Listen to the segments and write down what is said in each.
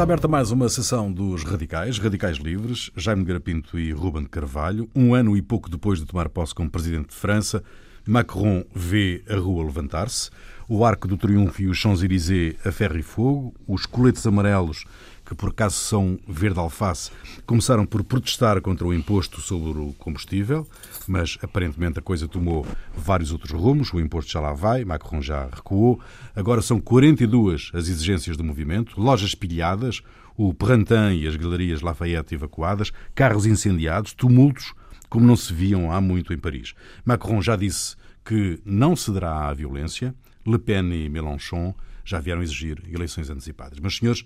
Está aberta mais uma sessão dos Radicais, Radicais Livres, Jaime Garapinto e Ruben Carvalho. Um ano e pouco depois de tomar posse como presidente de França, Macron vê a rua levantar-se, o Arco do Triunfo e os Champs-Élysées a ferro e fogo, os coletes amarelos, que por acaso são verde-alface, começaram por protestar contra o imposto sobre o combustível, mas aparentemente a coisa tomou vários outros rumos, o imposto já lá vai, Macron já recuou, agora são 42 as exigências do movimento, lojas pilhadas, o Printemps e as galerias Lafayette evacuadas, carros incendiados, tumultos como não se viam há muito em Paris. Macron já disse que não cederá à violência, Le Pen e Mélenchon já vieram exigir eleições antecipadas. Mas, senhores,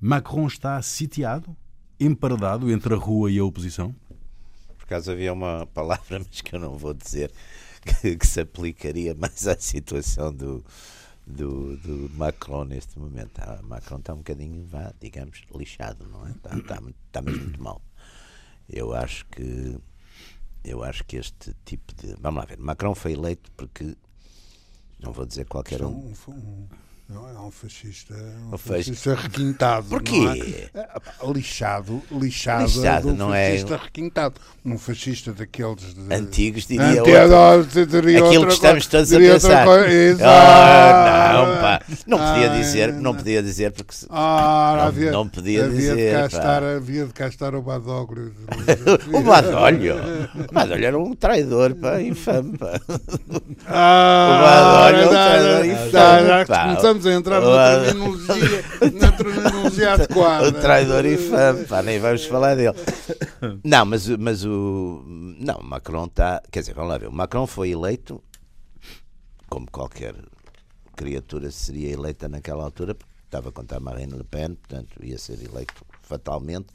Macron está sitiado, emparedado entre a rua e a oposição? Por acaso havia uma palavra, mas que eu não vou dizer, que, que se aplicaria mais à situação do, do, do, Macron neste momento. Ah, Macron está um bocadinho, vá, digamos, lixado, não é? Está, está, está mesmo muito mal. Eu acho que eu acho que este tipo de. Vamos lá ver. Macron foi eleito porque. Não vou dizer qualquer um. Não, é um fascista, um fascista requintado. Porquê? É? é lixado, lixado, lixado um não é fascista é... requintado. Um fascista daqueles de... antigos, diria outro. diria Aquilo que estamos todos a pensar. Ah, não, pá. Não podia dizer, não podia dizer porque ah, não, havia, não podia havia dizer. De cá estar, havia de cá estar o Badóglio. o Badólio. O Badólio era um traidor, pá, infame, pá. Ah, o Badólio era um traidor infame, pá vamos entrar na terminologia, na terminologia adequada. O traidor infame, pá, nem vamos falar dele. Não, mas, mas o. Não, Macron está. Quer dizer, vamos lá ver. O Macron foi eleito, como qualquer criatura seria eleita naquela altura, porque estava contra Marine Le Pen, portanto ia ser eleito fatalmente.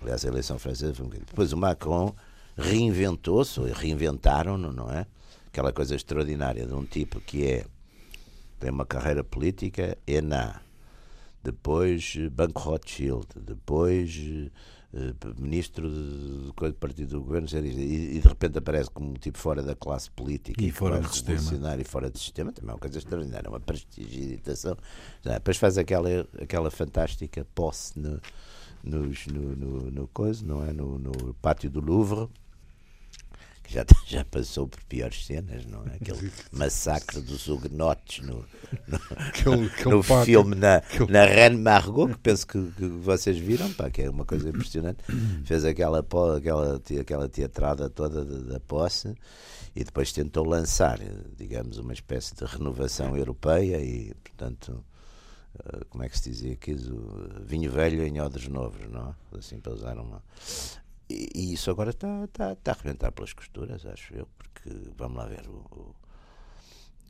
Aliás, a eleição francesa foi um bocadinho. Depois o Macron reinventou-se, reinventaram-no, não é? Aquela coisa extraordinária de um tipo que é tem uma carreira política, ENA, depois Banco Rothschild, depois uh, ministro do, do partido do governo e, e, de repente aparece como um tipo fora da classe política e, e fora do sistema. e fora do sistema também é uma coisa extraordinária uma prestidigitação. Depois faz aquela aquela fantástica posse no, no, no, no, coisa, não é? no, no pátio do Louvre que já, já passou por piores cenas, não é? Aquele massacre dos huguenotes no, no, aquele, aquele no filme na, aquele... na Reine Margot, que penso que, que, vocês viram, pá, que é uma coisa impressionante. Fez aquela, aquela, aquela teatrada toda da posse e depois tentou lançar, digamos, uma espécie de renovação europeia e, portanto eh, como é que se dizia aqui, vinho velho em odres novos, não é? Assim, para usar uma. E, isso agora está, está, está a arrebentar pelas costuras, acho eu, porque vamos lá ver. O, o,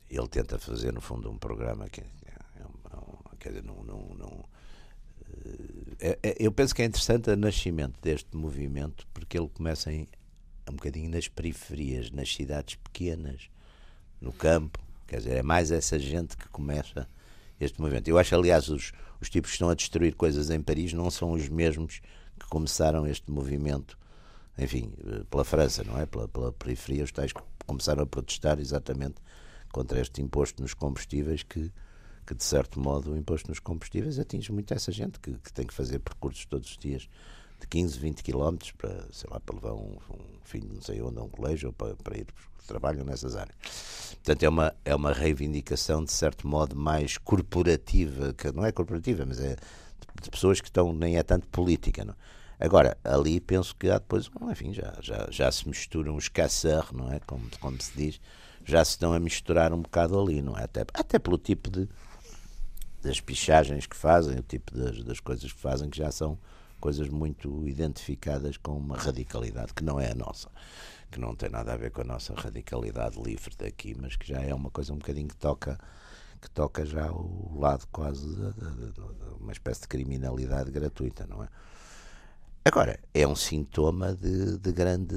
ele tenta fazer, no fundo, um programa que é, é, um, quer dizer, não, não, não é, é, eu penso que é interessante o nascimento deste movimento porque ele começa em, um bocadinho nas periferias, nas cidades pequenas, no campo. Quer dizer, é mais essa gente que começa este movimento. Eu acho, aliás, os, os tipos que estão a destruir coisas em Paris não são os mesmos começaram este movimento, enfim, pela França, não é? Pela, pela periferia, os tais que começaram a protestar exatamente contra este imposto nos combustíveis que, que de certo modo, o imposto nos combustíveis atinge muito essa gente que, que tem que fazer percursos todos os dias de 15, 20 quilómetros para, sei lá, para levar um, um filho não sei onde a um colégio ou para, para ir trabalham nessas áreas. Portanto, é uma, é uma reivindicação, de certo modo, mais corporativa, que não é corporativa, mas é de pessoas que estão, nem é tanto política. Não? Agora, ali penso que há depois, enfim, já, já, já se misturam os caçar, não é? Como, como se diz, já se estão a misturar um bocado ali, não é? Até, até pelo tipo de das pichagens que fazem, o tipo das, das coisas que fazem, que já são coisas muito identificadas com uma radicalidade que não é a nossa, que não tem nada a ver com a nossa radicalidade livre daqui, mas que já é uma coisa um bocadinho que toca que toca já o lado quase de, de, de, uma espécie de criminalidade gratuita, não é? Agora, é um sintoma de, de grande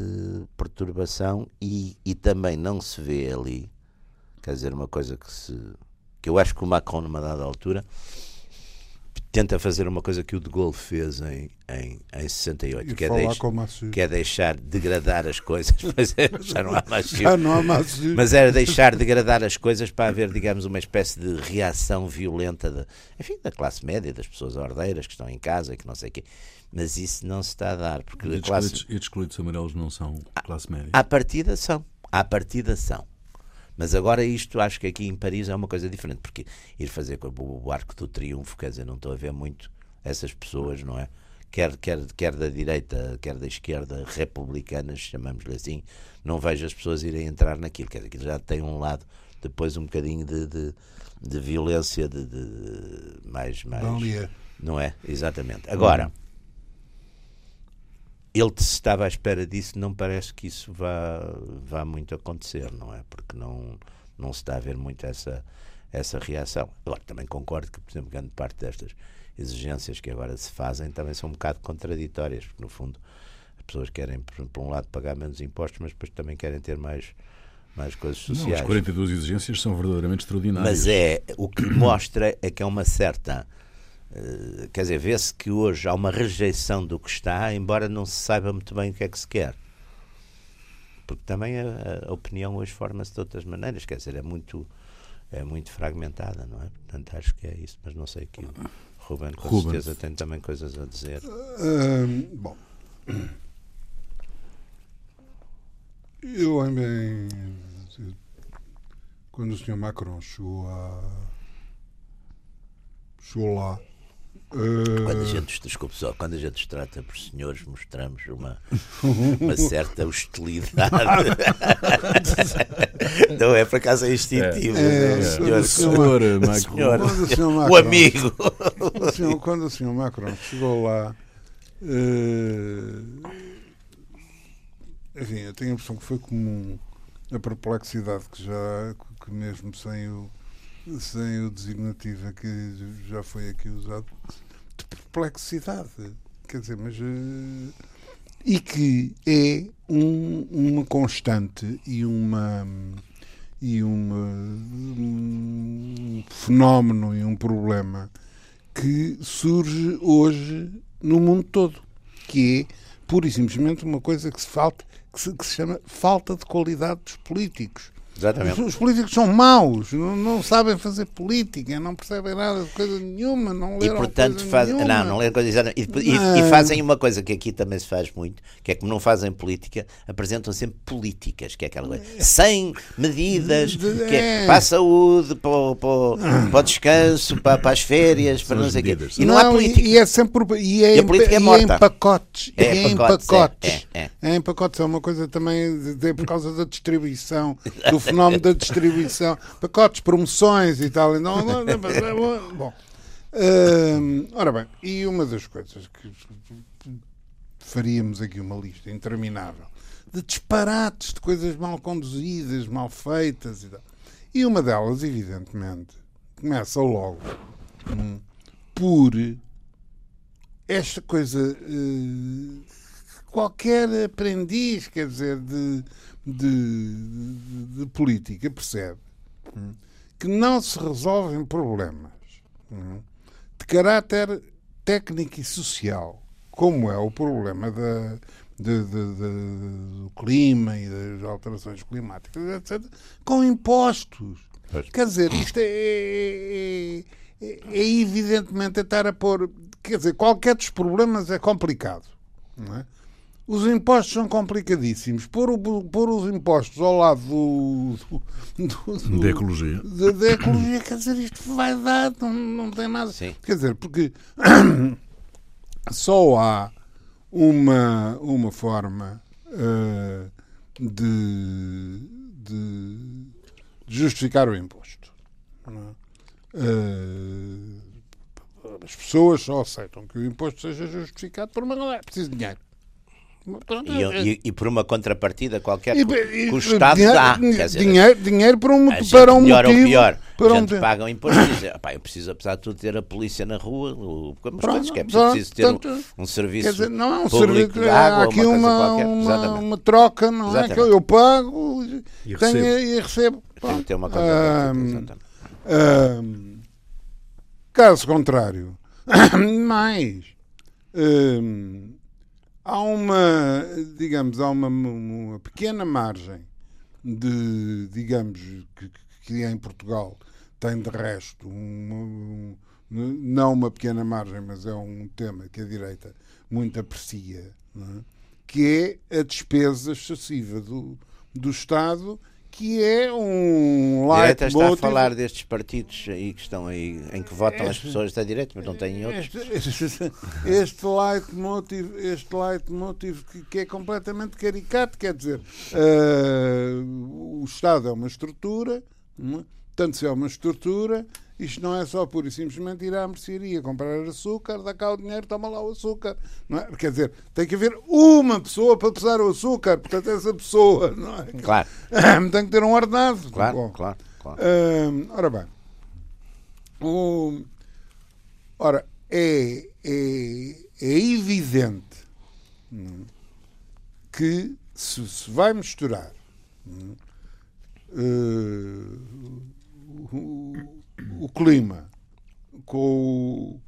perturbação e, e também não se vê ali, quer dizer, uma coisa que se. que eu acho que o Macron, numa dada altura, tenta fazer uma coisa que o de Gaulle fez em, em, em 68, E que é, deix- que é deixar degradar as coisas. Pois é, já não há mais Já não há mas era deixar degradar as coisas para haver, digamos, uma espécie de reação violenta de, enfim, da classe média, das pessoas ordeiras que estão em casa e que não sei o quê. Mas isso não se está a dar, porque E a estes classe, amarelos não são classe média. à partida são. À partida são. Mas agora isto acho que aqui em Paris é uma coisa diferente, porque ir fazer com o Arco do Triunfo, quer dizer, não estou a ver muito essas pessoas, não é? Quer, quer, quer da direita, quer da esquerda, republicanas, chamamos-lhe assim, não vejo as pessoas irem entrar naquilo. Quer dizer, aquilo já tem um lado, depois um bocadinho de, de, de violência, de, de mais, mais, não é? Exatamente. Agora, ele se estava à espera disso, não parece que isso vá, vá muito acontecer, não é? Porque não, não se está a ver muito essa, essa reação. Agora, também concordo que, por exemplo, grande parte destas exigências que agora se fazem também são um bocado contraditórias, porque, no fundo, as pessoas querem, por, por um lado, pagar menos impostos, mas depois também querem ter mais, mais coisas Não, sociais. as 42 exigências são verdadeiramente extraordinárias. Mas é o que mostra é que é uma certa. Eh, quer dizer, vê-se que hoje há uma rejeição do que está, embora não se saiba muito bem o que é que se quer. Porque também a, a opinião hoje forma-se de outras maneiras, quer dizer, é muito, é muito fragmentada, não é? Portanto, acho que é isso, mas não sei que o Ruben com Ruben. certeza tem também coisas a dizer. Hum, bom. Eu lembro quando o Sr. Macron chegou a. chegou lá. Eh, Quando a gente, desculpe só, quando a gente os trata por senhores, mostramos uma, uma certa hostilidade. não é por acaso é instintivo. É, é, é. o senhor, Senhor, o Macron. senhor, Quando o o Macron- amigo. o senhor- quando o Sr. Macron chegou lá, eh, enfim, eu tenho a impressão que foi comum a perplexidade que já, que mesmo sem o, sem o designativo que já foi aqui usado, de perplexidade. Quer dizer, mas. eh, e que é um- uma constante e uma e uma, um fenómeno e um problema que surge hoje no mundo todo, que é pura e simplesmente uma coisa que se falta que se, que se chama falta de qualidade dos políticos. Os, Exatamente. os políticos são maus, não, não sabem fazer política, não percebem nada de coisa nenhuma, não E leram portanto coisa fazem. nenhuma. Não, não leram coisa exatamente. E, e- Não. e fazem uma coisa que aqui também se faz muito, que é como não fazem política, apresentam sempre políticas, que é aquela coisa. Sem medidas, que é É. para a saúde, para o, para o- para o descanso, para, para as férias, para São não sei o quê. E não, há e- política. E, é sempre e é, E a em, política é e morta. em pacotes. É, É, em pacotes, pacotes. é, é, É em pacotes. É uma coisa também de, de- por causa da distribuição, do fenómeno da distribuição. Pacotes, promoções e tal. Então, bom. Hum, ora bem, e uma das coisas que faríamos aqui uma lista interminável de disparates, de coisas mal conduzidas, mal feitas e tal. E uma delas, evidentemente, começa logo hum, por esta coisa. eh, qualquer aprendiz, quer dizer, de, de, de- de política percebe hum, que não se resolvem problemas hum, de caráter técnico e social, como é o problema da, de- do clima e das alterações climáticas, etc., com impostos. Pois. Quer dizer, isto é, é, é- é evidentemente a estar a pôr. Quer dizer, qualquer dos problemas é complicado. Não é? Os impostos são complicadíssimos. Pôr, o- pôr os impostos ao lado do, do- do- Da ecologia. da, da ecologia, quer dizer, isto vai dar, não, não tem nada. Sim. Quer dizer, porque só há uma, uma forma eh, de, de justificar o imposto. Eh, as pessoas só aceitam que o imposto seja justificado por uma razão. É preciso de dinheiro. Pronto, E, é- e- e por uma contrapartida qualquer e- que, o Estado dinheiro, dá. Dizer, dinheiro, dinheiro para um, a gente para um melhor motivo. ou pior, para a um gente motivo. paga um imposto e diz, "Epá, eu preciso, apesar de tudo, ter a polícia na rua, o- umas Pronto, coisas que é pronto, preciso ter um, portanto, um serviço Quer dizer, não é um público serviço, de há água, aqui uma uma, qualquer. uma, uma troca, não é? Exatamente. Que eu pago e, tenho- recebo. e recebo. Tem que ter uma contrapartida. Exatamente. Ahm, caso contrário, Mais, hum, há uma, digamos, há uma, uma pequena margem de, digamos, que, que em Portugal tem de resto uma, um, não uma pequena margem, mas é um tema que a direita muito aprecia, é? que é a despesa excessiva do, do Estado que é um direita está a falar destes partidos aí que estão aí, em que votam este, as pessoas da direita, mas não têm outros. Este, este, este leitmotiv, este leitmotiv que, que é completamente caricato, quer dizer, uh, o Estado é uma estrutura, é? tanto se é uma estrutura, isto não é só pura e simplesmente ir à mercearia comprar açúcar, dá cá o dinheiro, toma lá o açúcar. Não é? Quer dizer, tem que haver uma pessoa para pesar o açúcar, portanto, essa pessoa, não é? Claro. tem que ter um ordenado. Claro, Bom, claro. claro. Uh, ora bem, o, ora, é, é, é evidente hum, que se, se vai misturar uh, o, o clima com,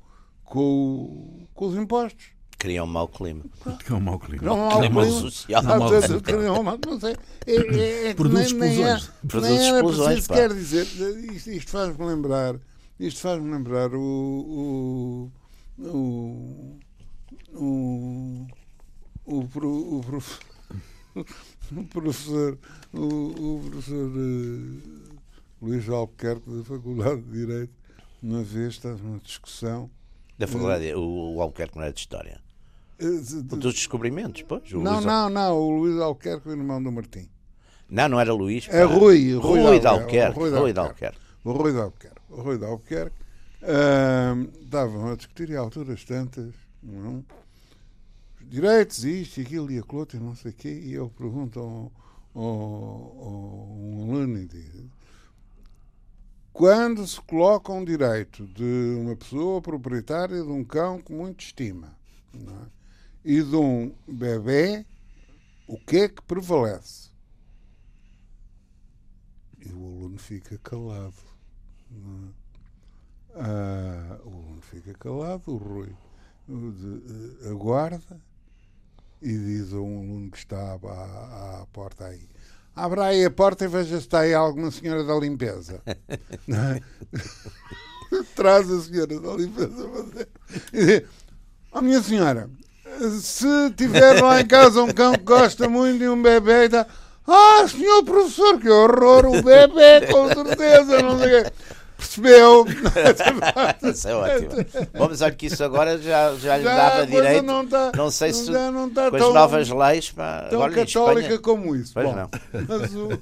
com, com os impostos. Cria um mau clima. Cria um mau clima. Um mau clima, social. Não, cria um mau, não sei. É, é, é, Produz nem, explosões. Nem, Produz nem explosões, quer dizer, isto, isto faz-me lembrar, isto faz-me lembrar o, o, o, o, o, o, o, o professor, o, o professor uh, Luís Albuquerque, da Faculdade de Direito, uma vez estava numa discussão. Da Faculdade, uh, o, o Albuquerque não é de História. Uh, de, dos descobrimentos, pois. não, Luís não, não, o Luís Albuquerque, o irmão do Martim. Não, não era Luís. É Rui. Rui, Rui de Albuquerque. Rui de Albuquerque. O Rui de Albuquerque. O Rui de Albuquerque. Uh, estavam a discutir a alturas tantas, não? direitos, isto, aquilo e aquilo outro, não sei o quê, e ao, ao, ao um aluno e diz, quando se coloca um direito de uma pessoa proprietária de um cão que muito estima é? e de um bebê, o que é que prevalece? E o aluno fica calado. É? Ah, o aluno fica calado, o Rui de, uh, aguarda e diz a um aluno que está à, à porta aí Abra aí a porta e veja se está aí alguma senhora da limpeza. Traz a senhora da limpeza e diz, oh, minha senhora, se tiver lá em casa um cão que gosta muito de um bebê, está. Ah, senhor professor, que horror, o bebê, com certeza, não sei o quê. Percebeu? isso é ótimo. Vamos olha que isso agora já, já lhe já dava direito. Não, tá, não sei se não, não tá com tão, as novas leis para tão agora católica como isso. Pois bom, não. Mas, o,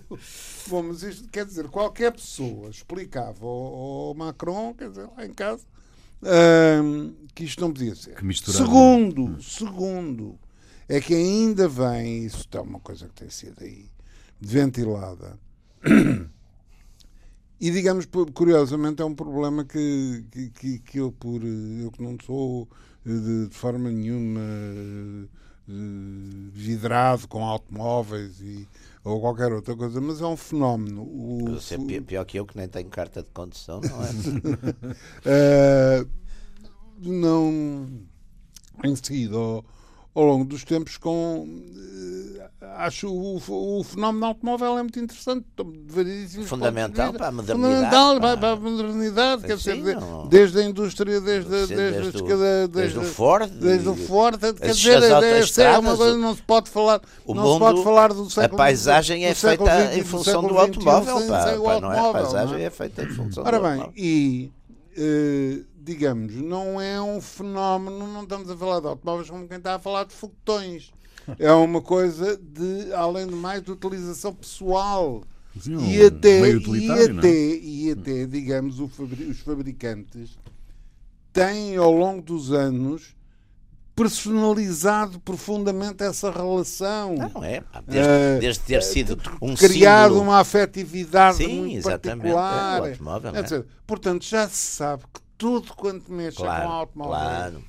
bom, mas isto quer dizer, qualquer pessoa explicava ao, ao Macron, quer dizer, lá em casa, hum, que isto não podia ser. Segundo, hum. segundo, é que ainda vem, isso é uma coisa que tem sido aí ventilada. E digamos, curiosamente, é um problema que, que, que eu, por eu que não sou de, de forma nenhuma vidrado com automóveis e, ou qualquer outra coisa, mas é um fenómeno. O, Você é pior que eu que nem tenho carta de condução, não é? uh, não em seguida ao, ao longo dos tempos com acho o, o fenómeno automóvel é muito interessante. Fundamental para a modernidade. Fundamental para, para a modernidade, quer dizer, desde a indústria, desde, desde, desde, desde, desde, desde o Ford. Desde o Ford, quer dizer, é, é uma coisa, não se pode falar, o não mundo, se pode falar do século A paisagem é feita em função do automóvel, pá, pá, não é? A paisagem é feita em função Ora do bem, e uh, digamos, não é um fenómeno, não estamos a falar de automóveis como quem está a falar de foguetões é uma coisa de, além de mais, de utilização pessoal. Sim, um e até, e é? até, e até, digamos, fabri os fabricantes têm ao longo dos anos personalizado profundamente essa relação. Não é? Desde, uh, desde ter sido um criado símbolo... uma afetividade Sim, muito exatamente. particular. É, automóvel, é portanto, já se sabe que tudo quanto mexe claro, com automóvel claro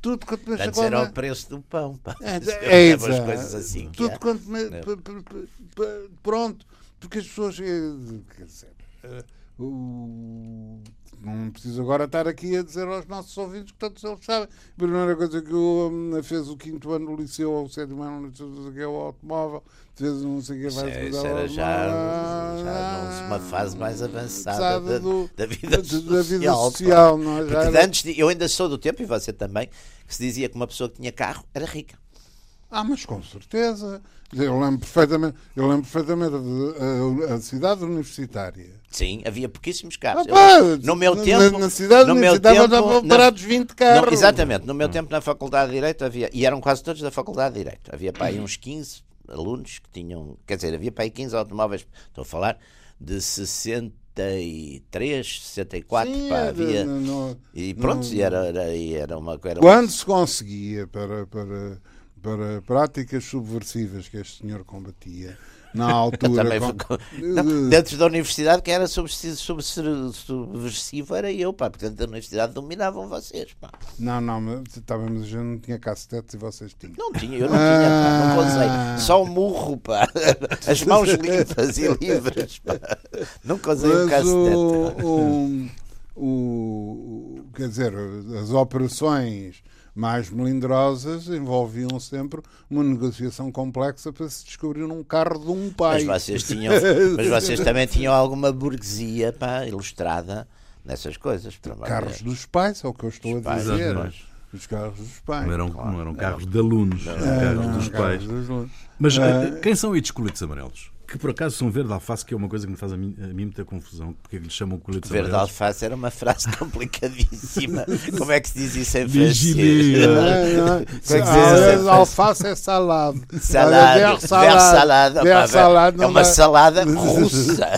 tudo quanto mexe Antes era o preço do pão. Pá. É, é, é coisas assim. Tudo quanto me... Pronto. Porque as pessoas. Eh, quer dizer, eh, o- não preciso agora estar aqui a dizer aos nossos ouvintes que todos eles sabem. A primeira coisa que hum, fez o quinto ano do liceu, ou o sétimo ano do liceu, não sei o que, é o automóvel, fez não sei o que, Isso, vai é- isso era já, já uma fase mais avançada da, do- da vida da- social. da vida social, não é? Porque era- antes, eu ainda sou do tempo, e você também, que se dizia que uma pessoa que tinha carro era rica. Ah, mas com certeza. Eu lembro perfeitamente, eu lembro perfeitamente de- a, a cidade universitária. Sim, havia pouquíssimos Ah, carros. Eu pá, lembro- no meu na, tempo. na cidade no meu tempo, estavam parados 20 Não, carros. exatamente, no meu tempo na Faculdade de Direito havia, e eram quase todos da Faculdade de Direito, havia para aí uns 15 alunos que tinham, quer dizer, havia para aí 15 automóveis, estou a falar de 63, 64, Sim, pá, havia. no- no- E pronto, e era, era, era uma coisa. Quando se conseguia para, para, para práticas subversivas que este senhor combatia, na altura. Com- Não, dentro da universidade, quem era subversivo, era eu, pá, porque dentro da universidade dominavam vocês, pá. Não, não, mas, tá mas gente não tinha cassetes e vocês tinham. Não tinha, eu não tinha, pá, nunca usei. Só o murro, pá. As mãos limpas e livres, pá. Usei um Mas cassete. o, o, o- quer dizer, as operações mais melindrosas envolviam sempre uma negociação complexa para se descobrir um carro de um pai. Mas vocês tinham, mas vocês também tinham alguma burguesia, pá, ilustrada nessas coisas. Carros dos pais, é o que eu estou Dos a pais, dizer. exatamente. Os carros dos pais. Não eram, não eram carros de alunos, eram carros não, dos carros pais. dos alunos. Mas eh, quem são estes coletes amarelos? Que por acaso são verde alface, que é uma coisa que me faz a mim, a mim muita confusão. Porque é que lhes chamam coletes Verde amarelos? alface era uma frase complicadíssima. Como é que se diz isso em francês? É Ah, alface é salado. Salada, Olha, ver salada, Ver pá, salada é uma salada russa.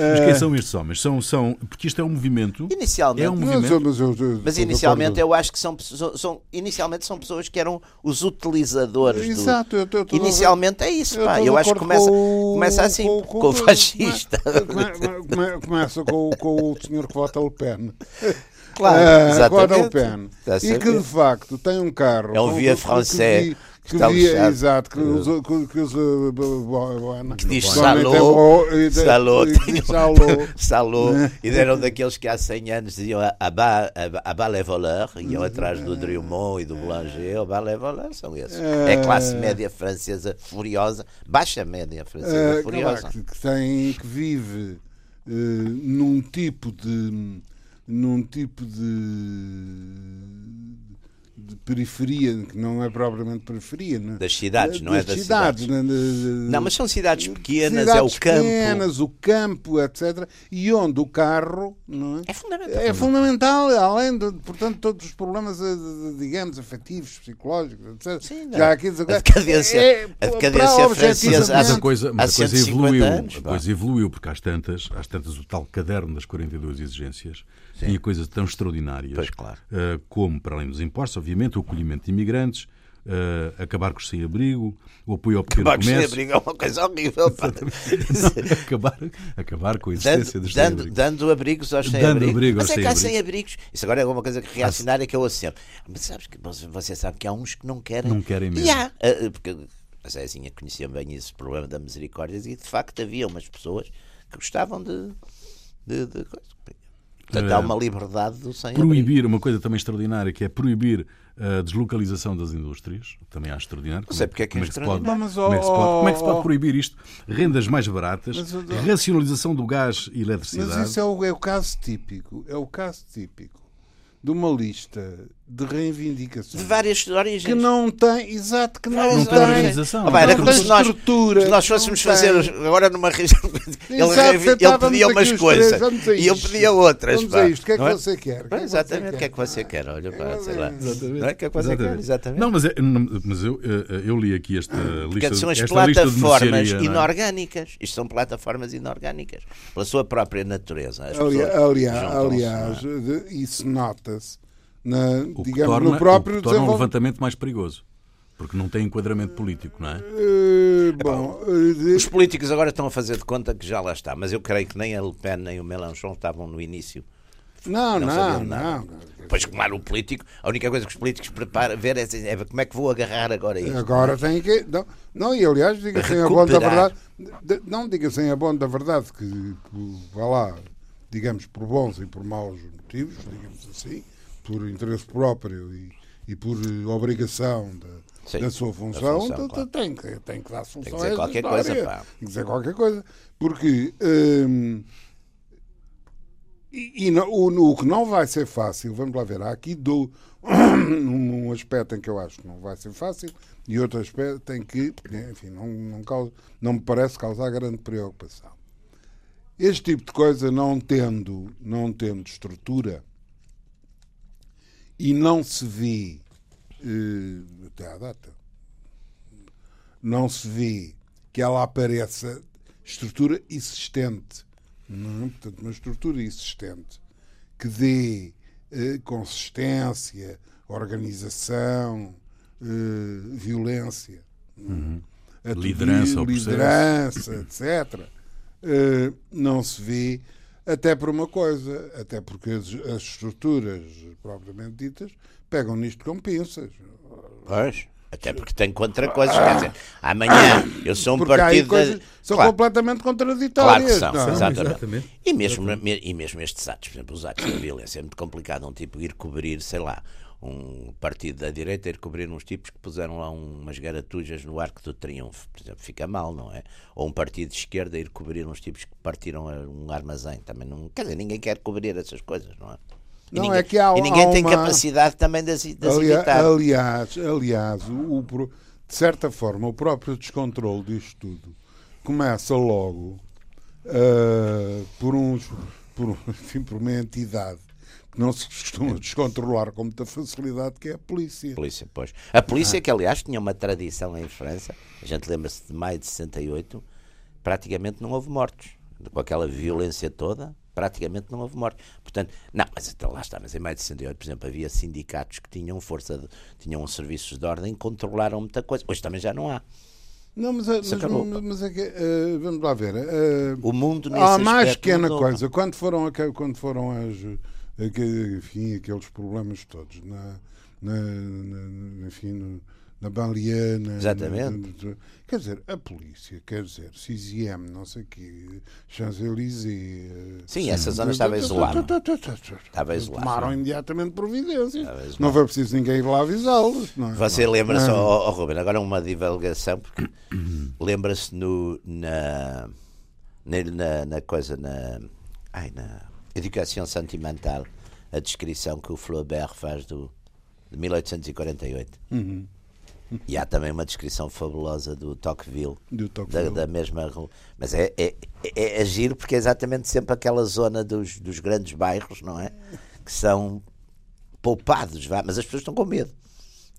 Mas É. quem são estes homens? São, são, porque isto é um movimento. Inicialmente, É um Mas, movimento. mas, eu- eu- Mas inicialmente eu acho que são, pessoas- são, inicialmente são pessoas que eram os utilizadores do. Exato, eu estou- eu Inicialmente é isso, Eu pá. Eu acho que começa, com o- começa assim, com- com, com- o fascista. Come- come- Começa com, com o senhor que vota Le Pen. Claro, Ah, exatamente. Vota Le Pen. A E que de facto tem um carro. É um com- via que- que está via, lixado. exato, que usa. Que, que usa bo- Que diz é salô, e salô, salô. e eram daqueles que há 100 anos diziam a a bas les voleurs, iam atrás do Drummond e do Boulanger, a bas les voleurs são esses. É a classe média francesa furiosa, baixa média francesa Ah, furiosa. que tem que vive eh, num tipo de num tipo de, de periferia que não é propriamente periferia né? Das cidades, não é das cidades, cidades. né? Não, mas são cidades pequenas, cidades é o campo. pequenas, o campo, etc. E onde o carro não é? É fundamental. É fundamental, além de, portanto, todos os problemas, eh, digamos, afetivos, psicológicos, etc. Sim, não. Já aqui A decadência, é, a decadência francesa Mas há, a coisa, há mas a coisa 150 evoluiu. anos. a coisa evoluiu, porque às tantas, às tantas o tal caderno das 42 exigências tinha coisas tão extraordinárias Pois, claro. eh, como, para além dos impostos, obviamente, o acolhimento de imigrantes, eh, acabar com os sem-abrigo, o apoio ao pequeno sem comércio. abrigo é uma coisa horrível. pá. acabar, acabar com a existência Dando, dos dando, sem-abrigo. dando abrigos aos sem-abrigos. abrigo Mas é que há sem-abrigos. sem-abrigos. Isso agora é uma coisa que reacionária que eu ouço sempre. Mas sabes que você- sabe que há uns que não querem. Não querem mesmo. E há, ah, porque a Zezinha conhecia bem esse problema da misericórdia e de facto havia umas pessoas que gostavam de. de, de coisa. Portanto, Eh, há uma liberdade do sem-abrigo. Proibir uma coisa também extraordinária, que é proibir a deslocalização das indústrias. Também acho extraordinário. Como sei porque é que é como pode, extraordinário. Mas, como é que se pode, oh, como é que se pode oh, proibir isto? Rendas mais baratas, Mas, oh, racionalização do gás e eletricidade. Mas isso é o, é o caso típico, é o caso típico de uma lista de reivindicações De várias origens. que não tem, exato, que não, Não Não tem, tem organização. Ah, pá, era não como tem se nós, estrutura, se nós fôssemos não fazer agora numa região. Ele, revi- ele pedia umas coisas e eu pedia outras. Vamos pá. a isto, o que é que Não você quer? Que é Exatamente, o que é que você quer? Olha, pá, sei lá. Exatamente. Não é? O que é que você quer? Exatamente. Não, mas, é- não, mas eu, eh, eu li aqui esta lista, Porque são as esta lista de plataformas não é? inorgânicas. Isto são plataformas inorgânicas. Pela sua própria natureza. Aliás, aliás, não é? isso nota-se na, O que digamos, torna, no próprio o que torna um levantamento mais perigoso. Porque não tem enquadramento político, não é? Eh, bom, eh, Os políticos agora estão a fazer de conta que já lá está. Mas eu creio que nem a Le Pen nem o Mélenchon estavam no início Não, não, sabiam não. nada. Pois, claro, o político, a única coisa que os políticos preparam ver é, assim, é como é que vou agarrar agora isto. Agora tem que. Não, não e aliás, diga sem a bom da verdade. de- Não diga sem a bom da verdade que, que vá lá, digamos, por bons e por maus motivos, digamos assim, por interesse próprio e, e por eh, obrigação da, Sim, da sua função, função, tem, claro. tem que, tem que dar solução dizer a essa qualquer história. coisa, pá. Tem que dizer qualquer coisa. Porque. hum, e, e não- o, o que não vai ser fácil, vamos lá ver, há aqui do, um aspecto em que eu acho que não vai ser fácil e outro aspecto em que, enfim, não, não, causa, não me parece causar grande preocupação. Este tipo de coisa não tendo, não tendo estrutura e não se vê eh, até à data não se vê que ela apareça estrutura existente. Não, é? portanto, uma estrutura existente que dê eh, consistência, organização, eh, violência, a tudo Liderança liderança, etc. Eh, não se vê até por uma coisa, até porque as, as estruturas propriamente ditas pegam nisto com pinças. Pois. Até porque tem contra coisas. Quer dizer, amanhã eu sou um partido. coisas da- são Claro, completamente claro contraditórias. que são, não é? exatamente. exatamente. E mesmo, me- e mesmo estes atos, por exemplo, os atos de violência, é muito complicado um tipo ir cobrir, sei lá, um partido da direita ir cobrir uns tipos que puseram lá umas garatujas no Arco do Triunfo, por exemplo, fica mal, não é? Ou um partido de esquerda ir cobrir uns tipos que partiram a- um armazém, também não. Quer dizer, ninguém quer cobrir essas coisas, não é? E Não, ninguém, é que há- e ninguém há tem uma- capacidade também de de evitar. aliás, aliás o, o de certa forma, o próprio descontrole disto tudo começa logo ah, por uns por, enfim, por uma entidade não se costuma descontrolar com muita facilidade, que é a polícia. polícia, pois. A polícia, que aliás tinha uma tradição em França, a gente lembra-se de maio de 68, praticamente não houve mortos. Com aquela violência toda, praticamente não houve mortos. Portanto, não, mas então lá está, mas em maio de 68, por exemplo, havia sindicatos que tinham força, de, tinham serviços de ordem, controlaram muita coisa. Hoje também já não há. Não, mas, é- mas, mas é que, ah, vamos lá ver. ah, O mundo nesse Há a mais pequena mudou. coisa. Quando foram, quando foram as, enfim, aqueles problemas todos na, na, na- enfim, no- na banlieue, na- Exatamente. na- quer dizer, a polícia, quer dizer, CISIM, não sei o quê, Champs-Élysées. eh, Sim, essa zona estava isolada. Estava isolada. Tomaram imediatamente providências. Não foi preciso ninguém ir lá avisá-los. é? Você lembra-se, ó, Ruben, agora uma divulgação, porque lembra-se na, na, na coisa, na, ai, na Educação Sentimental, a descrição que o Flaubert faz do, de 1848. Uhum. E há também uma descrição fabulosa do Tocqueville, Do da, Tocqueville. da mesma rua. Mas é, é, é, é giro porque é exatamente sempre aquela zona dos, dos grandes bairros, não é? Que são poupados, vá, mas as pessoas estão com medo.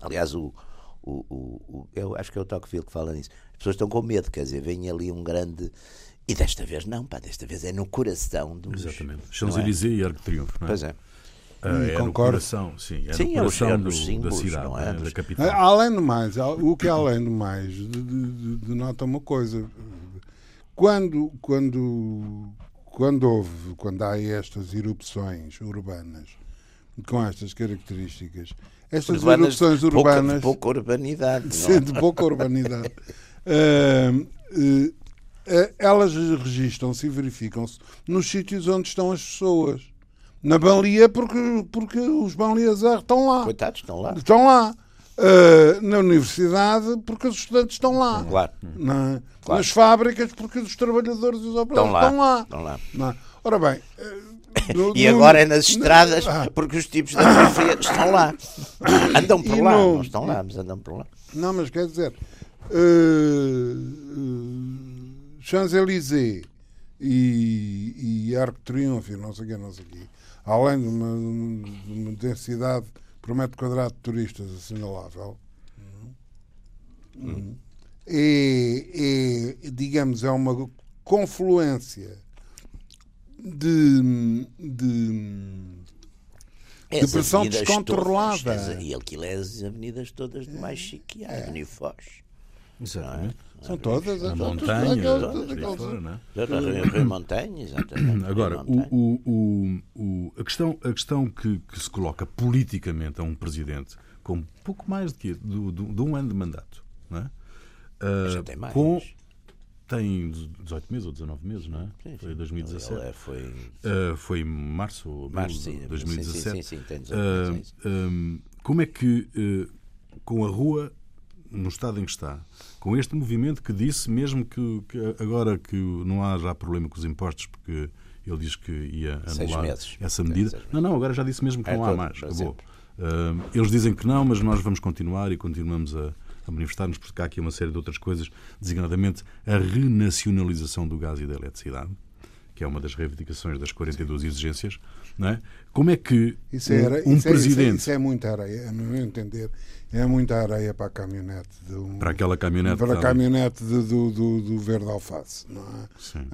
Aliás, o, o, o, o- eu acho que é o Tocqueville que fala nisso. As pessoas estão com medo, quer dizer, vem ali um grande. E desta vez não, pá, desta vez é no coração dos. Exatamente. não é? Champs-Élysées e Arco de Triunfo, não é? Pois é. Ah, é no concordo. coração, sim. É Sim, no é coração é do- dos da símbolos, cidade, não é? né, Dos- da capital. Ah, Além do mais, o que é além do mais, de- de- de- denota uma coisa. Quando, quando, quando houve, quando há estas erupções urbanas com estas características, estas Urbanas erupções pouca- urbanas de pouca urbanidade. é? sim, de pouca urbanidade, ah, eh, eh, elas registram-se e verificam-se nos sítios onde estão as pessoas. Na banlieue, porque, porque os banlieusards estão lá. Coitados, estão lá. Estão lá. Uh, na universidade, porque os estudantes estão lá. Claro. Na- Claro. Nas fábricas, porque os trabalhadores e os operários Estão lá. estão lá. Estão lá. É? Ora bem. uh, E no- agora é nas estradas, Ah. porque os tipos da periferia estão lá. Andam por lá, no- não estão lá, mas andam por lá. Não, mas quer dizer, uh, Champs-Élysées e, e Arco de Triunfo, não sei o quê, não sei o quê, além de uma, de uma densidade por metro quadrado de turistas assinalável, é, é, digamos, é uma confluência de, de É Depressão avenidas descontrolada. todas, as- e aquilo é as avenidas todas do mais chique que Avenida Foz. Exatamente. São todas A as montanha, aquelas- por aí aquelas- fora, não é? Rio, Rio Montanha, exatamente. Agora, o, o- o- o- a questão, a questão que, que se coloca politicamente a um presidente com pouco mais de, quê? Do- do- de um ano de mandato, não é? Ah, Já tem mais. Com, tem 18 meses ou 19 meses, não é? Sim, Foi sim. 2017. Ele é- foi Ah, foi em março ou março, de sim. 2017. Sim, sim, sim, tem 18 Ah, meses, é isso. hum, como é que, eh, com a rua no estado em que está, com este movimento que disse mesmo que, que agora que não há já problema com os impostos, porque ele diz que ia anular essa Sim, medida. Não, não, agora já disse mesmo que É não há todo, mais. Acabou. Hum, eles dizem que não, mas nós vamos continuar e continuamos a, a manifestar-nos, porque há aqui uma série de outras coisas, designadamente a renacionalização do gás e da eletricidade, que é uma das reivindicações das 42 exigências. Não é? Como é que Isso, um- era, um, isso, é, isso, é, presidente, isso é muita areia, a meu entender, é muita areia para a caminhonete. De um, para aquela caminhonete, para a que caminhonete de- do, do, do verde alface, não é? Sim.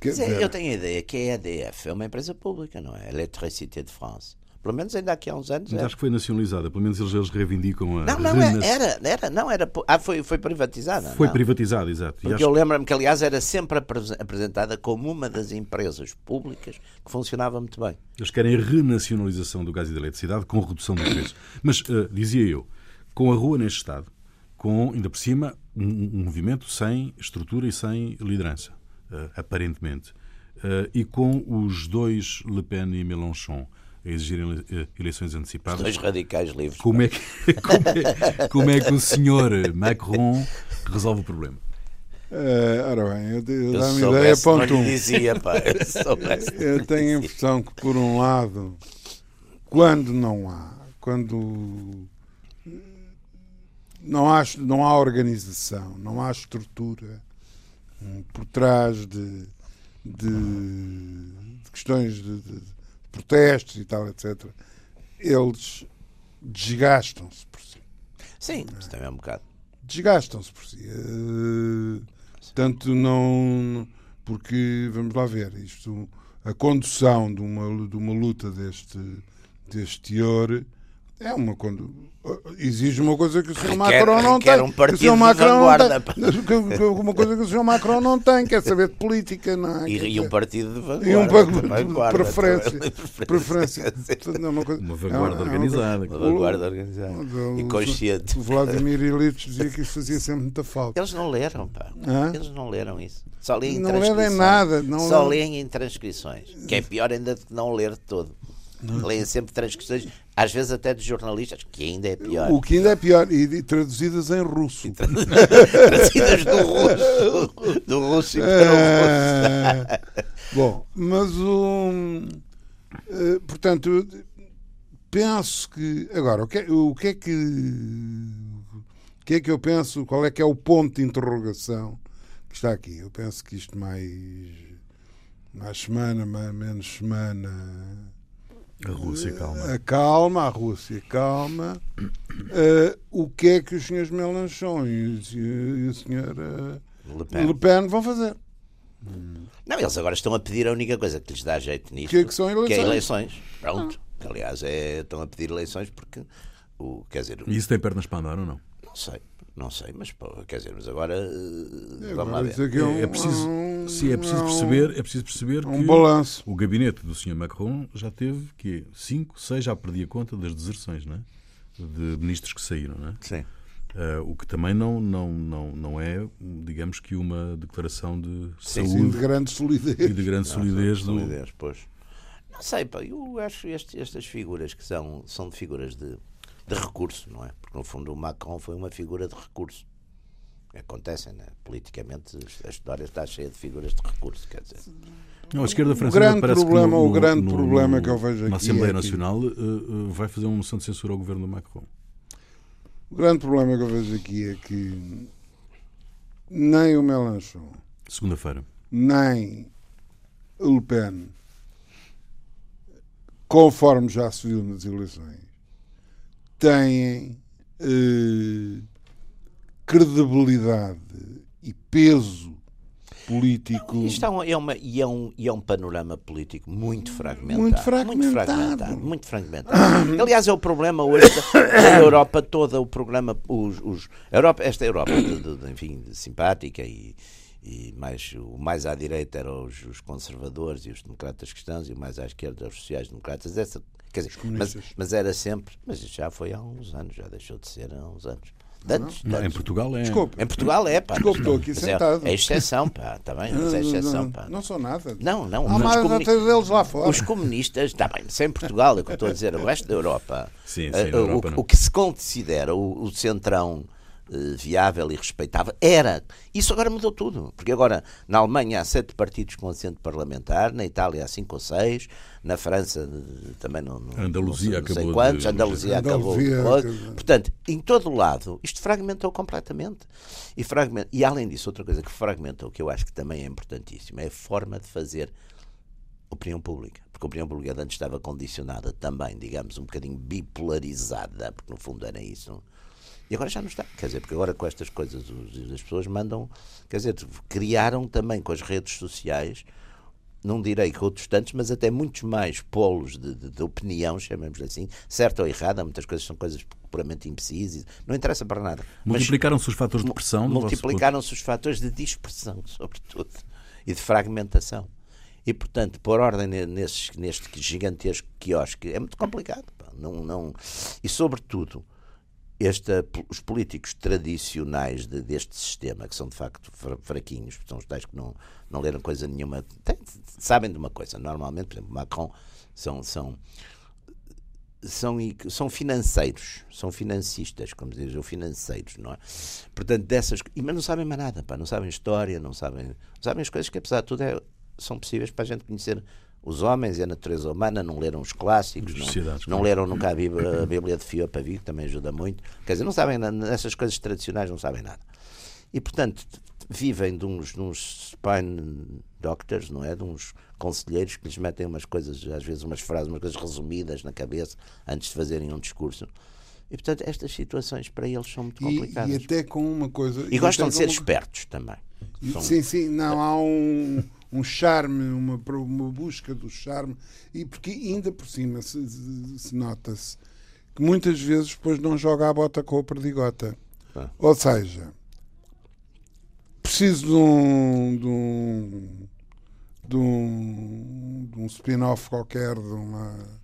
Quer Mas é, eu tenho a ideia que a EDF é uma empresa pública, não é? Electricité de France. Pelo menos ainda aqui há uns anos. Mas era. acho que foi nacionalizada, pelo menos eles, eles reivindicam a Não, não, é- era, era, não, era. Ah, foi, foi privatizada. Foi não. privatizada, exato. Porque eu lembro-me que, aliás, era sempre apres- apresentada como uma das empresas públicas que funcionava muito bem. eles querem a renacionalização do gás e da eletricidade com redução do preço. Mas, eh, dizia eu, com a rua neste estado, com, ainda por cima, um, um movimento sem estrutura e sem liderança, eh, aparentemente, eh, e com os dois Le Pen e Mélenchon a exigirem eh, eleições antecipadas. Dois radicais livres. Como é, que, como, é, como é que o senhor Macron resolve o problema? ah, ora bem, eu, eu, Eu dá-me ideia, ponto um. dizia, pá. Eu Eu tenho a impressão que, por um lado, quando não há, quando não há, não há organização, não há estrutura hum, por trás de, de- de questões de- de protestos e tal, etc., eles desgastam-se por si. Sim, isso também é um bocado. Desgastam-se por si. Eh, Tanto não. Porque, vamos lá ver, isto, a condução de uma, de uma luta deste, deste teor é uma. condu- Exige uma coisa que o Sr. Macron não tem. um que o Sr. de Macron não vanguarda. tem. Uma coisa que o Sr. Macron não tem, quer saber de política, não é? E, e um partido de vanguarda. e um vanguarda, preferência. preferência. Não é uma, coisa, Uma é vanguarda é uma- organizada. Uma vanguarda organizada. O- E consciente. O Vladimir Ilitch dizia que isso fazia sempre muita falta. Eles não leram, pá. Hã? Eles não leram isso. Só leem Não transcrições. leram nada, não Só leem em transcrições. Que é pior ainda do que não ler todo. Leem sempre transcrições, às vezes até de jornalistas, que ainda é pior. O que ainda é pior, e, e traduzidas em russo. Trazidas do russo. Do russo e para o russo. É, Bom, mas o. eh, portanto, penso que. Agora, o que, é- o que é que. O que é que eu penso? Qual é que é o ponto de interrogação que está aqui? Eu penso que isto mais. Mais semana, mais, menos semana. A Rússia, calma. A calma, a Rússia calma. Eh, o que é que os senhores Melanchon e, o- e o senhor eh, Le Pen. Le Pen vão fazer? Não, eles agora estão a pedir a única coisa que lhes dá jeito nisto. Que é que são que é eleições. eleições. Pronto. Que, aliás, é, estão a pedir eleições porque. O, quer dizer, E isso tem pernas para andar ou não? não sei. Não sei, mas pô, quer dizer, mas agora. eh, É, vamos lá ver. isso aqui é, um, É preciso, um- sim, é preciso um- perceber, é preciso perceber um que balanço. o gabinete do Sr. Macron já teve que cinco, seis, já perdi a conta das deserções, não é? De ministros que saíram, não é? Sim. Ah, o que também não, não, não, não é, digamos que uma declaração de Sim, Sim, saúde de grande solidez. e de grande solidez do. Solidez, pois. Não sei, pá, eu acho este, estas figuras que são, são de figuras de, de recurso, não é? Porque no fundo o Macron foi uma figura de recurso. Acontecem, né? Politicamente a história está cheia de figuras de recurso, quer dizer. Não, a esquerda francesa grande parece que problema- no, o grande no- problema no- que eu vejo Na aqui Assembleia é que- Nacional eh, eh, vai fazer uma moção de censura ao governo do Macron. O grande problema que eu vejo aqui é que nem o Melanchon, Segunda-feira. nem Le Pen, conforme já se viu nas eleições, têm eh, credibilidade e peso político. Isto é, um, é uma, e, é um, e é um panorama político muito fragmentado. Muito fragmentado. Muito fragmentado. Muito fragmentado. Aliás, é o problema hoje da, da Europa toda, o problema. Os, os, Europa, esta Europa, de, de, de, enfim, simpática e, e mais, o mais à direita eram os, os, conservadores e os democratas cristãos, e o mais à esquerda os sociais-democratas. Essa, quer dizer, mas, mas era sempre. Mas já foi há uns anos, já deixou de ser há uns anos. Antes, não, em Portugal é. Desculpe. Em Portugal é, pá. Desculpe, estou aqui é- sentado. É, é exceção, pá, está bem, mas é exceção, pá. Não sou nada. Não, não. Há mais comuni... deles lá fora. Os comunistas, está bem, sem Portugal, é o que eu estou a dizer, o resto da Europa. Sim, sim, uh, Europa, o, o, que se considera o, o centrão uh, viável e respeitável era. Isso agora mudou tudo. Porque agora, na Alemanha, há sete partidos com assento parlamentar, na Itália há cinco ou seis na França também não, não, Andaluzia não sei, acabou quantos, de... Andaluzia, Andaluzia acabou. acabou. Portanto, em todo o lado, isto fragmentou completamente. E, fragment... e além disso, outra coisa que fragmentou, que eu acho que também é importantíssima, é a forma de fazer opinião pública. Porque a opinião pública antes estava condicionada também, digamos, um bocadinho bipolarizada, porque no fundo era isso. E agora já não está. Quer dizer, porque agora com estas coisas as pessoas mandam. Quer dizer, criaram também com as redes sociais não direi que outros tantos, mas até muitos mais polos de, de, de opinião, chamemos assim, certo ou errada, muitas coisas são coisas puramente imprecisas, não interessa para nada. Multiplicaram-se os fatores de pressão? Multiplicaram-se os fatores de dispersão, sobretudo, e de fragmentação. E, portanto, pôr ordem nesse, neste gigantesco quiosque é muito complicado. Não, não... E, sobretudo, esta, os políticos tradicionais de, deste sistema, que são de facto fraquinhos, são os tais que não, não leram coisa nenhuma, tem, sabem de uma coisa. Normalmente, por exemplo, Macron são, são, são, são financeiros, são financistas, como dizem, financeiros, não é? Portanto, dessas. Mas não sabem mais nada, pá, não sabem história, não sabem, sabem as coisas que, apesar de tudo, é, são possíveis para a gente conhecer os homens e a natureza humana, não leram os clássicos, não, não leram nunca a Bíblia, a Bíblia de Fio para Vigo, também ajuda muito. Quer dizer, não sabem nessas coisas tradicionais, não sabem nada. E, portanto, vivem de uns, de uns spine doctors, não é? De uns conselheiros que lhes metem umas coisas, às vezes umas frases, umas coisas resumidas na cabeça antes de fazerem um discurso. E, portanto, estas situações para eles são muito complicadas. E, e até com uma coisa. E, gostam de ser uma... espertos também. São... Sim, sim, não, há um um charme, uma, uma busca do charme, e porque ainda por cima se, se nota-se que muitas vezes depois não joga a bota com a perdigota. Ah. Ou seja, preciso de um, de um, de um, de um spin-off qualquer, de uma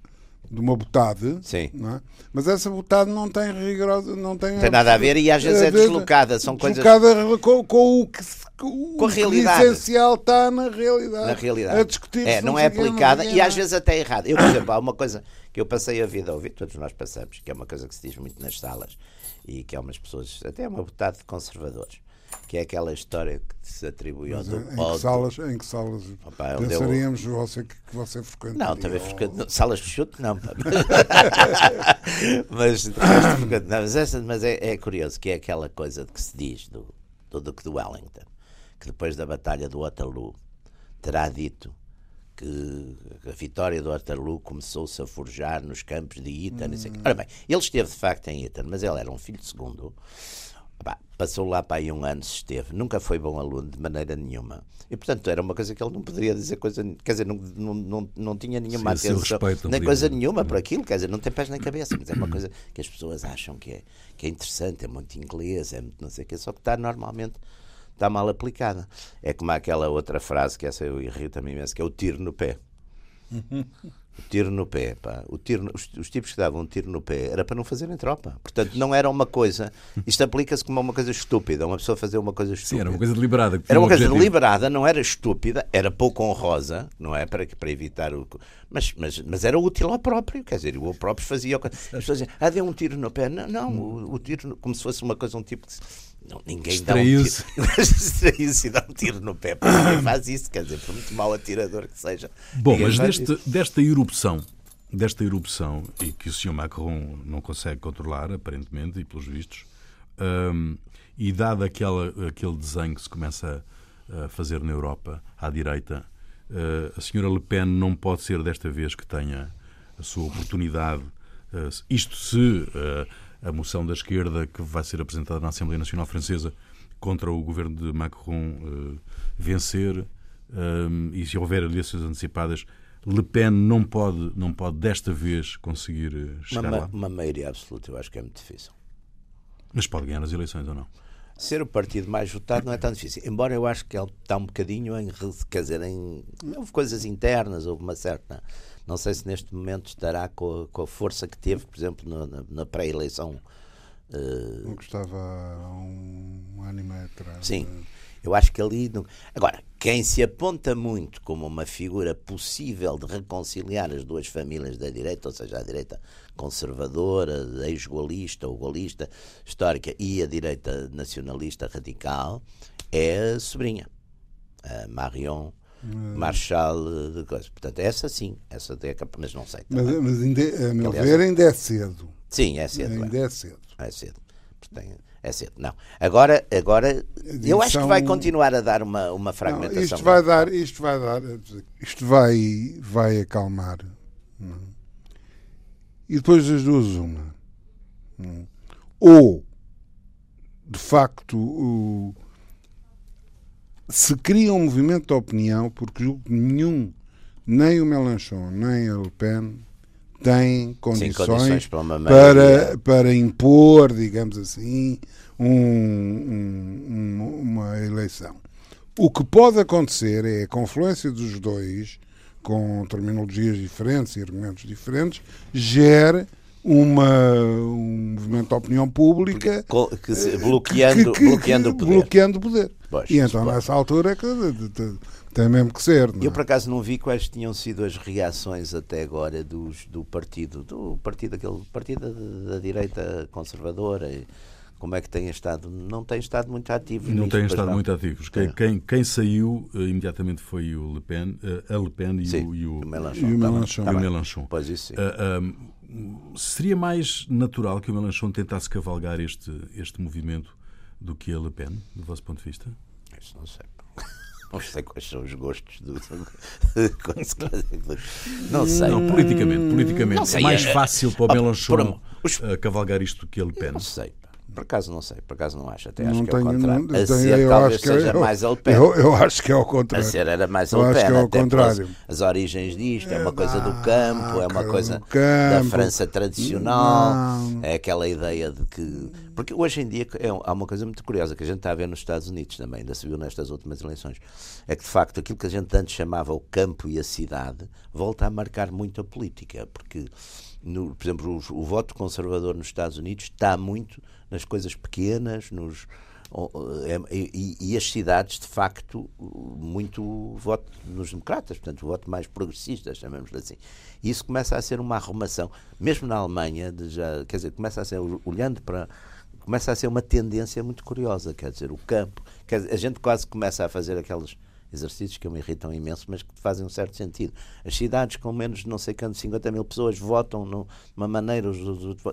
de uma botade, Sim. É? mas essa botade não tem rigorosa, não tem, não tem nada a ver e às vezes é deslocada, são deslocada coisas com, com o que com, com a realidade. O essencial está na realidade. Na realidade. A discutir é, não é aplicada e às vezes até é errada. Eu, por exemplo, há uma coisa que eu passei a vida a ouvir, todos nós passamos, que é uma coisa que se diz muito nas salas e que há umas pessoas, até é uma botade de conservadores que é aquela história que se atribui ao, em, que salas, em que salas Opa, pensaríamos eu... você, que, que você frequenta? Não, também frequento. Salas de chute, não. mas, mas, mas, essa, mas é, é, curioso que é aquela coisa de que se diz do, do Duque de Wellington, que depois da Batalha do Waterloo terá dito que a vitória do Waterloo começou-se a forjar nos campos de Eton. Hum. Ora bem, ele esteve de facto em Eton, mas ele era um filho segundo passou lá para aí um ano se esteve, nunca foi bom aluno de maneira nenhuma. E portanto era uma coisa que ele não poderia dizer coisa, quer dizer, não, não, não, não tinha nenhuma Sim, atenção, respeito, nem coisa dizer. nenhuma por aquilo, quer dizer, não tem pés nem cabeça, mas é uma coisa que as pessoas acham que é, que é interessante, é muito inglês, é muito não sei o quê, só que está normalmente está mal aplicada. É como aquela outra frase que essa eu irrita-me imenso, que é o tiro no pé. O tiro no pé, pá. O tiro, os, os, tipos que davam um tiro no pé era para não fazerem tropa. Portanto, não era uma coisa. Isto aplica-se como uma coisa estúpida, uma pessoa fazer uma coisa estúpida. Sim, era uma coisa deliberada. Era uma coisa objetivo. deliberada, não era estúpida, era pouco honrosa, não é? Para, para evitar o. Mas, mas, mas era útil ao próprio, quer dizer, o próprio fazia. As pessoas diziam, ah, deu um tiro no pé. Não, não o, o tiro, como se fosse uma coisa, um tipo de não, ninguém dá um tiro. Distraiu-se e dá um tiro no pé. Ninguém faz isso, quer dizer, por muito mau atirador que seja. Bom, mas deste, desta erupção, desta erupção, e que o Sr. Macron não consegue controlar, aparentemente, e pelos vistos, um, e dado aquela, aquele desenho que se começa a fazer na Europa, à direita, uh, a senhora Le Pen não pode ser desta vez que tenha a sua oportunidade, uh, isto se uh, a moção da esquerda que vai ser apresentada na Assembleia Nacional Francesa contra o governo de Macron uh, vencer um, e se houver eleições antecipadas, Le Pen não pode, não pode desta vez conseguir chegar uma, lá? Uma maioria absoluta, eu acho que é muito difícil. Mas pode ganhar as eleições ou não? Ser o partido mais votado não é tão difícil. Embora eu acho que ele está um bocadinho em. Quer dizer, em, houve coisas internas, houve uma certa. Não sei se neste momento estará com a, com a força que teve, por exemplo, na, na pré-eleição. Uh... Não gostava há um ano e meio atrás. Sim. Eu acho que ali. Agora, quem se aponta muito como uma figura possível de reconciliar as duas famílias da direita, ou seja, a direita conservadora, ex-golista ou golista histórica e a direita nacionalista radical, é a sobrinha, a Marion. Hum. Marshal de coisas. Portanto, essa sim, essa é capaz, mas não sei. Mas, mas ainda, a meu Aliás, ver, ainda é cedo. Sim, é cedo. Ainda é, é cedo. É cedo. Portanto, é cedo. Não. Agora, agora eu acho que vai continuar a dar uma, uma fragmentação. Não, isto vai dar, isto vai dar, isto vai, vai acalmar. Não. É? E depois das duas, uma. Não. É? Ou, de facto, o, se cria um movimento de opinião, porque julgo que nenhum, nem o Melanchon, nem a Le Pen, têm condições, Sim, condições para, para, para, impor, digamos assim, um, um, uma eleição. O que pode acontecer é a confluência dos dois, com terminologias diferentes e argumentos diferentes, gere uma, um movimento de opinião pública que, que se, bloqueando, que, que, bloqueando o poder. Bloqueando o poder. Pois, e então, nessa altura, é que tem mesmo que ser. É? Eu, por acaso, não vi quais tinham sido as reações até agora dos, do partido, do partido, aquele partido da, da direita conservadora. Como é que tem estado? Não tem estado muito ativo. Não tem estado não. muito ativos. Quem, é. quem, quem, saiu uh, imediatamente foi o Le Pen, uh, a Le Pen e, sim, o, e o, o Melanchon. E o Melanchon. Tá Melanchon. Pois isso. Uh, seria mais natural que o Melanchon tentasse cavalgar este, este movimento do que a Le Pen, do vosso ponto de vista? Isso não sei. Não sei quais são os gostos do. Não sei. Não, politicamente, politicamente. Sei, é mais fácil para o Melanchon os... cavalgar isto do que a Le Pen. Não sei. Por acaso não sei, por acaso não acho. Até acho não que tenho, é o contrário. Não, a ser talvez que seja eu, mais a Le Pen. Eu, eu, acho que é o contrário. A ser era mais a Le Pen. Acho que é o contrário. As origens disto, é uma coisa do campo, é uma coisa da França tradicional, não. é aquela ideia de que. Porque hoje em dia é, há uma coisa muito curiosa que a gente está a ver nos Estados Unidos também, ainda se viu nestas últimas eleições. É que de facto aquilo que a gente antes chamava o campo e a cidade volta a marcar muito a política. Porque, no, por exemplo, o, o voto conservador nos Estados Unidos está muito nas coisas pequenas, nos, é, e, e, as cidades, de facto, muito voto nos democratas, portanto, voto mais progressista, chamamos-lhe assim. E isso começa a ser uma arrumação, mesmo na Alemanha, já, quer dizer, começa a ser, olhando para. começa a ser uma tendência muito curiosa, quer dizer, o campo. Quer dizer, a gente quase começa a fazer aqueles exercícios que me irritam imenso, mas que fazem um certo sentido. As cidades com menos de não sei quanto, 50 mil pessoas votam numa maneira.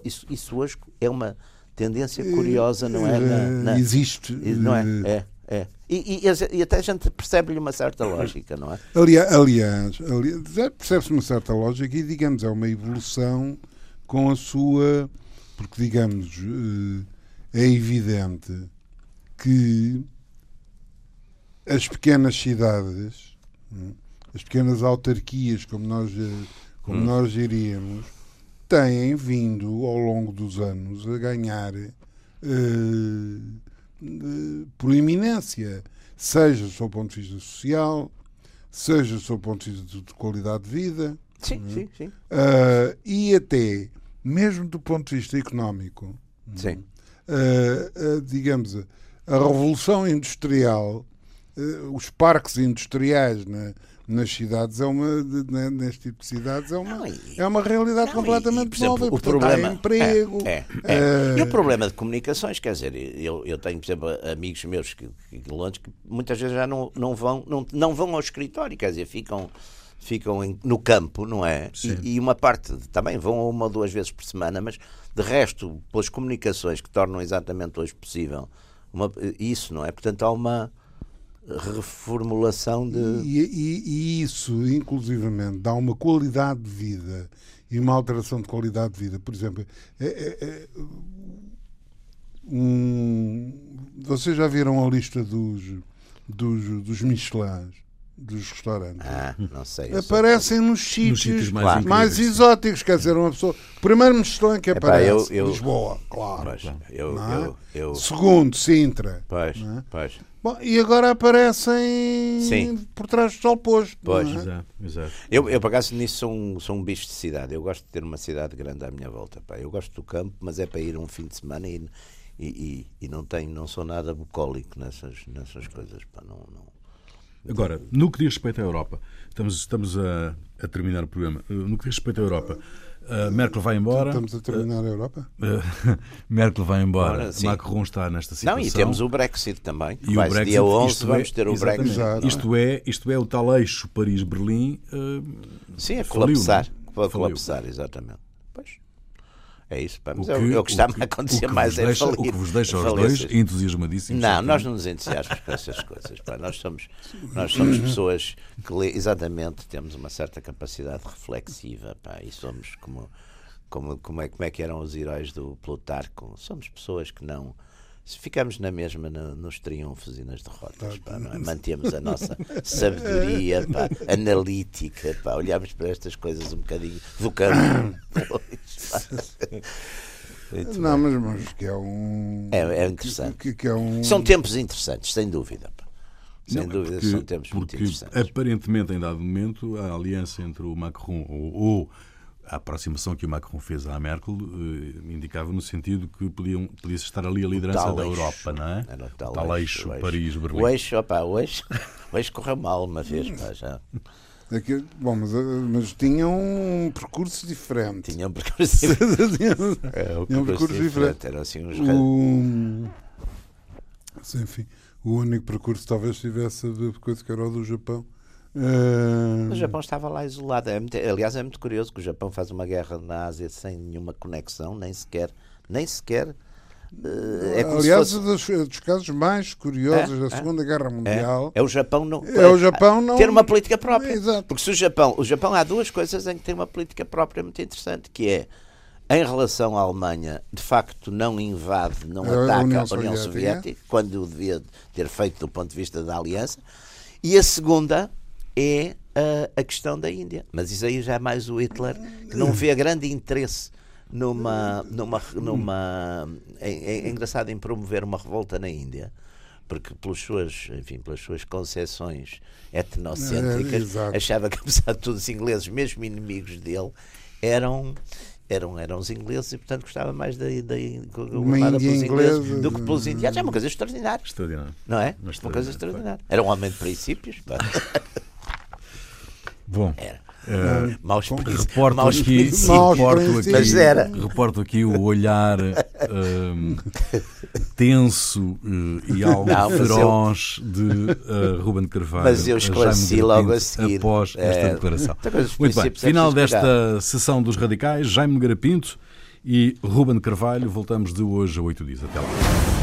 Isso, isso hoje é uma tendência curiosa, não é? Na, na, Existe. Não é? É. É. E, e, e, até a gente percebe-lhe uma certa lógica, não é? Aliás, aliás, aliás percebe-se uma certa lógica e, digamos, é uma evolução com a sua. Porque, digamos, eh, é evidente que as pequenas cidades, hum, as pequenas autarquias, como nós, eh, como hum. nós diríamos, têm vindo ao longo dos anos a ganhar uh, proeminência, seja do seu ponto de vista social, seja do seu ponto de vista de qualidade de vida. Sim, é? sim, sim. Uh, e até, mesmo do ponto de vista económico, sim. Uh, digamos, a revolução industrial, os parques industriais na, nas cidades é uma né, neste tipo de cidades é uma não, e, é uma realidade não, completamente e, exemplo, nova o problema emprego é, é, é. Uh, e o problema de comunicações quer dizer eu, eu tenho por exemplo amigos meus que, que, Londres que muitas vezes já não, não vão não, não vão ao escritório quer dizer ficam ficam em, no campo não é? E, e, uma parte também vão uma ou duas vezes por semana mas de resto pelas comunicações que tornam exatamente hoje possível uma, isso não é? Portanto há uma reformulação de. E, e, e, isso, inclusivamente, dá uma qualidade de vida e uma alteração de qualidade de vida. Por exemplo, é, é, é, um. Vocês já viram a lista dos, dos, dos Michelins, dos restaurantes? Ah, não sei. Aparecem nos sítios, sítios mais mais, incríveis, sim. exóticos. Quer dizer, uma pessoa. Primeiro Michelin que Epá, aparece, eu- eu- Lisboa, claro. Pois, eu, é? eu, eu, Segundo, Sintra. pois, é? pois. Bom, e agora aparecem Sim. por trás do sol posto. Pois. é? Exato, exato. Eu, eu, por acaso, nisso sou um, sou um bicho de cidade. Eu gosto de ter uma cidade grande à minha volta. Pá. Eu gosto do campo, mas é para ir um fim de semana e, e, e, e não, tenho, não sou nada bucólico nessas, nessas coisas. Pá. Não, não. Agora, no que diz respeito à Europa, estamos, estamos a, a terminar o programa. No que diz respeito à Europa, uh, Merkel vai embora. Estamos a terminar a Europa? Uh, Merkel vai embora. Ora, sim. Macron está nesta situação. Não, e temos o Brexit também. que E vai o Brexit, dia 11 isto vamos é- ter o exatamente. Brexit. Exato. Isto é, isto é o tal eixo Paris-Berlim. uh, Sim, a Faliu, colapsar. é? a colapsar, exatamente. É isso. Pá. o Mas que, é, o- é o que está a o que acontecer mais é deixa. O que vos deixa é aos dois entusiasmadíssimos. Não, nós não nos entusiasmamos com essas coisas. pá. Nós somos, nós somos pessoas que, exatamente, temos uma certa capacidade reflexiva pá, e somos como, como, como, é, como é que eram os heróis do Plutarco. Somos pessoas que não. Se ficamos na mesma no- nos triunfos e nas derrotas, pá, é? mantemos a nossa sabedoria pá, analítica, pá, olhamos para estas coisas um bocadinho do campo. Muito Não, mas, mas que é um. É- é interessante. Que, que é um... São tempos interessantes, sem dúvida. Sem Não, é dúvida, porque- são tempos muito porque interessantes. aparentemente, em dado momento, a aliança entre o Macron ou, ou a aproximação que o Macron fez à Merkel eh, indicava no sentido que podiam, podia estar ali a liderança tal da eixo. Europa, não é? Era o O tal tal eixo, eixo, o eixo. Paris-Berlim. O eixo, opa, o eixo, o eixo correu mal uma vez, pá, já. Bom, mas, eh, mas tinham um percurso diferente. Tinha um percurso diferente. É, Tinha um percurso diferente. Eram assim uns O... Sim, enfim, o único percurso talvez tivesse de coisa que era o do Japão. Eh, O Japão estava lá isolado. É muito- aliás, é muito curioso que o Japão faz uma guerra na Ásia sem nenhuma conexão, nem sequer. Nem sequer é Aliás, se fosse. dos, dos casos mais curiosos É, da é. Segunda Guerra É, Mundial é o Japão não. é o Japão não. ter uma política própria. Exato. Porque se o Japão, o Japão há duas coisas em que tem uma política própria muito interessante, que é em relação à Alemanha, de facto não invade, não A União ataca a União Soviética. Soviética, quando o devia ter feito do ponto de vista da aliança. E a segunda é a, a questão da Índia. Mas isso aí já é mais o Hitler, que não vê grande interesse numa. numa, numa é, é engraçado em promover uma revolta na Índia. Porque pelas suas, enfim, pelas suas concepções etnocêntricas, É, achava que apesar de tudo os ingleses, mesmo inimigos dele, eram eram, eram os ingleses e portanto gostava mais da, da pelos ingleses do que pelos de- indianos. É uma coisa extraordinária, Extraordinário. não é? Uma coisa extraordinária. Era um homem de princípios. Bom, Era. Eh, Maus reporto maus aqui. Maus reporto aqui. Mas era. reporto aqui o olhar ehm, tenso eh, e algo Não, mas eu- feroz de eh, Ruben Carvalho. Mas eu esclareci logo a seguir. Após esta É, declaração. coisa, os Muito bem, é final desta sessão dos radicais, Jaime Garapinto e Ruben Carvalho. Voltamos de hoje a oito dias. Até lá.